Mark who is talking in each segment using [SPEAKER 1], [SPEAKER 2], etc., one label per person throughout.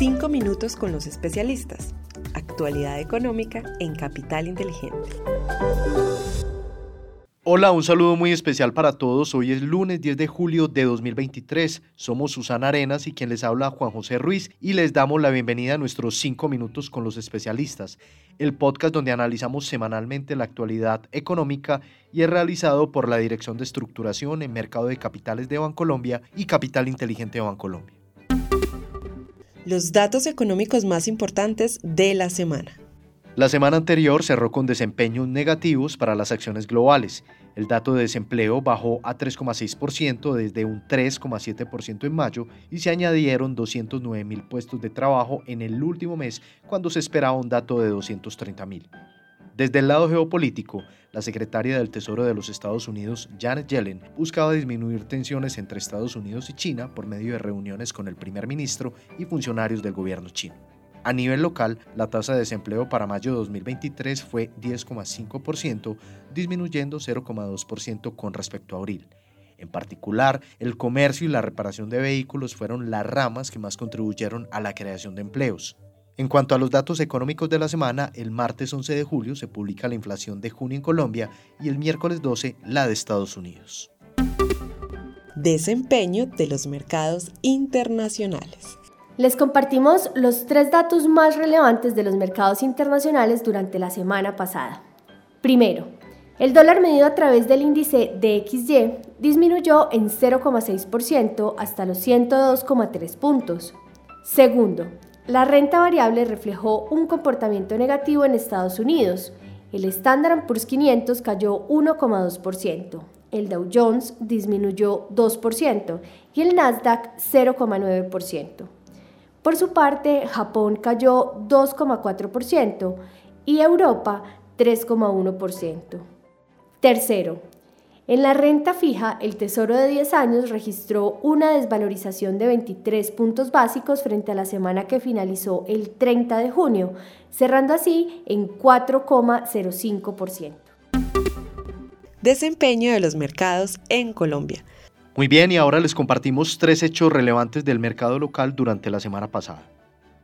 [SPEAKER 1] Cinco minutos con los especialistas. Actualidad económica en Capital Inteligente.
[SPEAKER 2] Hola, un saludo muy especial para todos. Hoy es lunes 10 de julio de 2023. Somos Susana Arenas y quien les habla Juan José Ruiz y les damos la bienvenida a nuestros 5 minutos con los especialistas, el podcast donde analizamos semanalmente la actualidad económica y es realizado por la Dirección de Estructuración en Mercado de Capitales de Bancolombia y Capital Inteligente de Bancolombia.
[SPEAKER 1] Los datos económicos más importantes de la semana.
[SPEAKER 2] La semana anterior cerró con desempeños negativos para las acciones globales. El dato de desempleo bajó a 3,6% desde un 3,7% en mayo y se añadieron 209 mil puestos de trabajo en el último mes cuando se esperaba un dato de 230 mil. Desde el lado geopolítico, la secretaria del Tesoro de los Estados Unidos, Janet Yellen, buscaba disminuir tensiones entre Estados Unidos y China por medio de reuniones con el primer ministro y funcionarios del gobierno chino. A nivel local, la tasa de desempleo para mayo de 2023 fue 10,5%, disminuyendo 0,2% con respecto a abril. En particular, el comercio y la reparación de vehículos fueron las ramas que más contribuyeron a la creación de empleos. En cuanto a los datos económicos de la semana, el martes 11 de julio se publica la inflación de junio en Colombia y el miércoles 12 la de Estados Unidos.
[SPEAKER 1] Desempeño de los mercados internacionales.
[SPEAKER 3] Les compartimos los tres datos más relevantes de los mercados internacionales durante la semana pasada. Primero, el dólar medido a través del índice DXY disminuyó en 0,6% hasta los 102,3 puntos. Segundo, la renta variable reflejó un comportamiento negativo en Estados Unidos. El Standard Poor's 500 cayó 1,2%, el Dow Jones disminuyó 2% y el Nasdaq 0,9%. Por su parte, Japón cayó 2,4% y Europa 3,1%. Tercero, en la renta fija, el Tesoro de 10 años registró una desvalorización de 23 puntos básicos frente a la semana que finalizó el 30 de junio, cerrando así en 4,05%.
[SPEAKER 1] Desempeño de los mercados en Colombia.
[SPEAKER 2] Muy bien, y ahora les compartimos tres hechos relevantes del mercado local durante la semana pasada.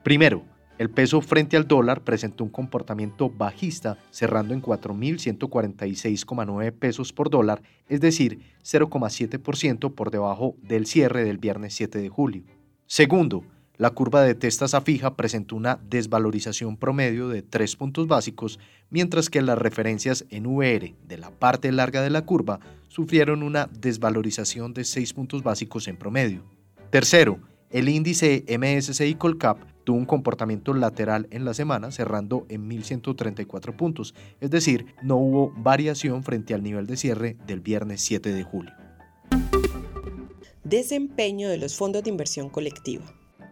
[SPEAKER 2] Primero, el peso frente al dólar presentó un comportamiento bajista, cerrando en 4.146,9 pesos por dólar, es decir, 0,7% por debajo del cierre del viernes 7 de julio. Segundo, la curva de a fija presentó una desvalorización promedio de 3 puntos básicos, mientras que las referencias en VR de la parte larga de la curva sufrieron una desvalorización de 6 puntos básicos en promedio. Tercero, el índice MSCI Colcap tuvo un comportamiento lateral en la semana, cerrando en 1.134 puntos, es decir, no hubo variación frente al nivel de cierre del viernes 7 de julio.
[SPEAKER 1] Desempeño de los fondos de inversión colectiva.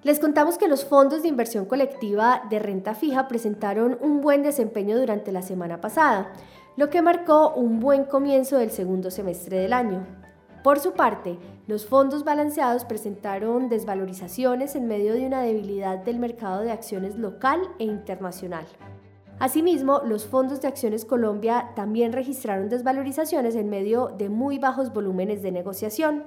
[SPEAKER 3] Les contamos que los fondos de inversión colectiva de renta fija presentaron un buen desempeño durante la semana pasada, lo que marcó un buen comienzo del segundo semestre del año. Por su parte, los fondos balanceados presentaron desvalorizaciones en medio de una debilidad del mercado de acciones local e internacional. Asimismo, los fondos de acciones Colombia también registraron desvalorizaciones en medio de muy bajos volúmenes de negociación.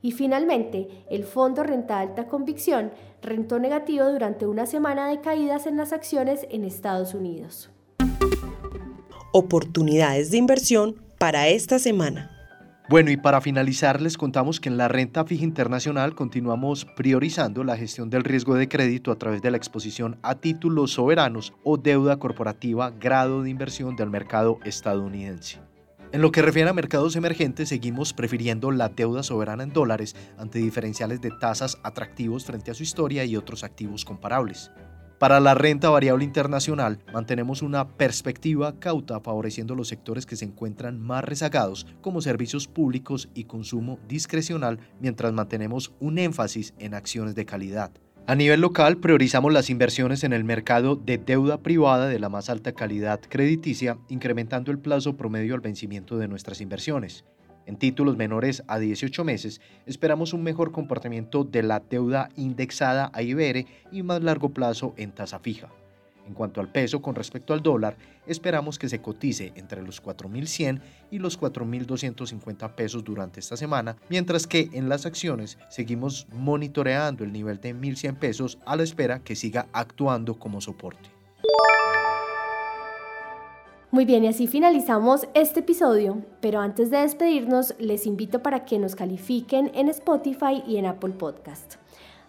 [SPEAKER 3] Y finalmente, el Fondo Renta Alta Convicción rentó negativo durante una semana de caídas en las acciones en Estados Unidos.
[SPEAKER 1] Oportunidades de inversión para esta semana.
[SPEAKER 2] Bueno, y para finalizar les contamos que en la renta fija internacional continuamos priorizando la gestión del riesgo de crédito a través de la exposición a títulos soberanos o deuda corporativa grado de inversión del mercado estadounidense. En lo que refiere a mercados emergentes, seguimos prefiriendo la deuda soberana en dólares ante diferenciales de tasas atractivos frente a su historia y otros activos comparables. Para la renta variable internacional, mantenemos una perspectiva cauta favoreciendo los sectores que se encuentran más rezagados, como servicios públicos y consumo discrecional, mientras mantenemos un énfasis en acciones de calidad. A nivel local, priorizamos las inversiones en el mercado de deuda privada de la más alta calidad crediticia, incrementando el plazo promedio al vencimiento de nuestras inversiones. En títulos menores a 18 meses, esperamos un mejor comportamiento de la deuda indexada a IBR y más largo plazo en tasa fija. En cuanto al peso con respecto al dólar, esperamos que se cotice entre los 4.100 y los 4.250 pesos durante esta semana, mientras que en las acciones seguimos monitoreando el nivel de 1.100 pesos a la espera que siga actuando como soporte.
[SPEAKER 3] Muy bien, y así finalizamos este episodio, pero antes de despedirnos les invito para que nos califiquen en Spotify y en Apple Podcast.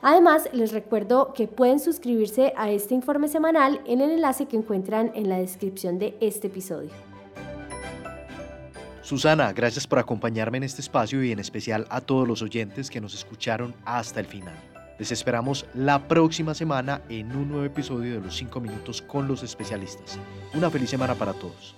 [SPEAKER 3] Además, les recuerdo que pueden suscribirse a este informe semanal en el enlace que encuentran en la descripción de este episodio.
[SPEAKER 2] Susana, gracias por acompañarme en este espacio y en especial a todos los oyentes que nos escucharon hasta el final. Les esperamos la próxima semana en un nuevo episodio de los 5 minutos con los especialistas. Una feliz semana para todos.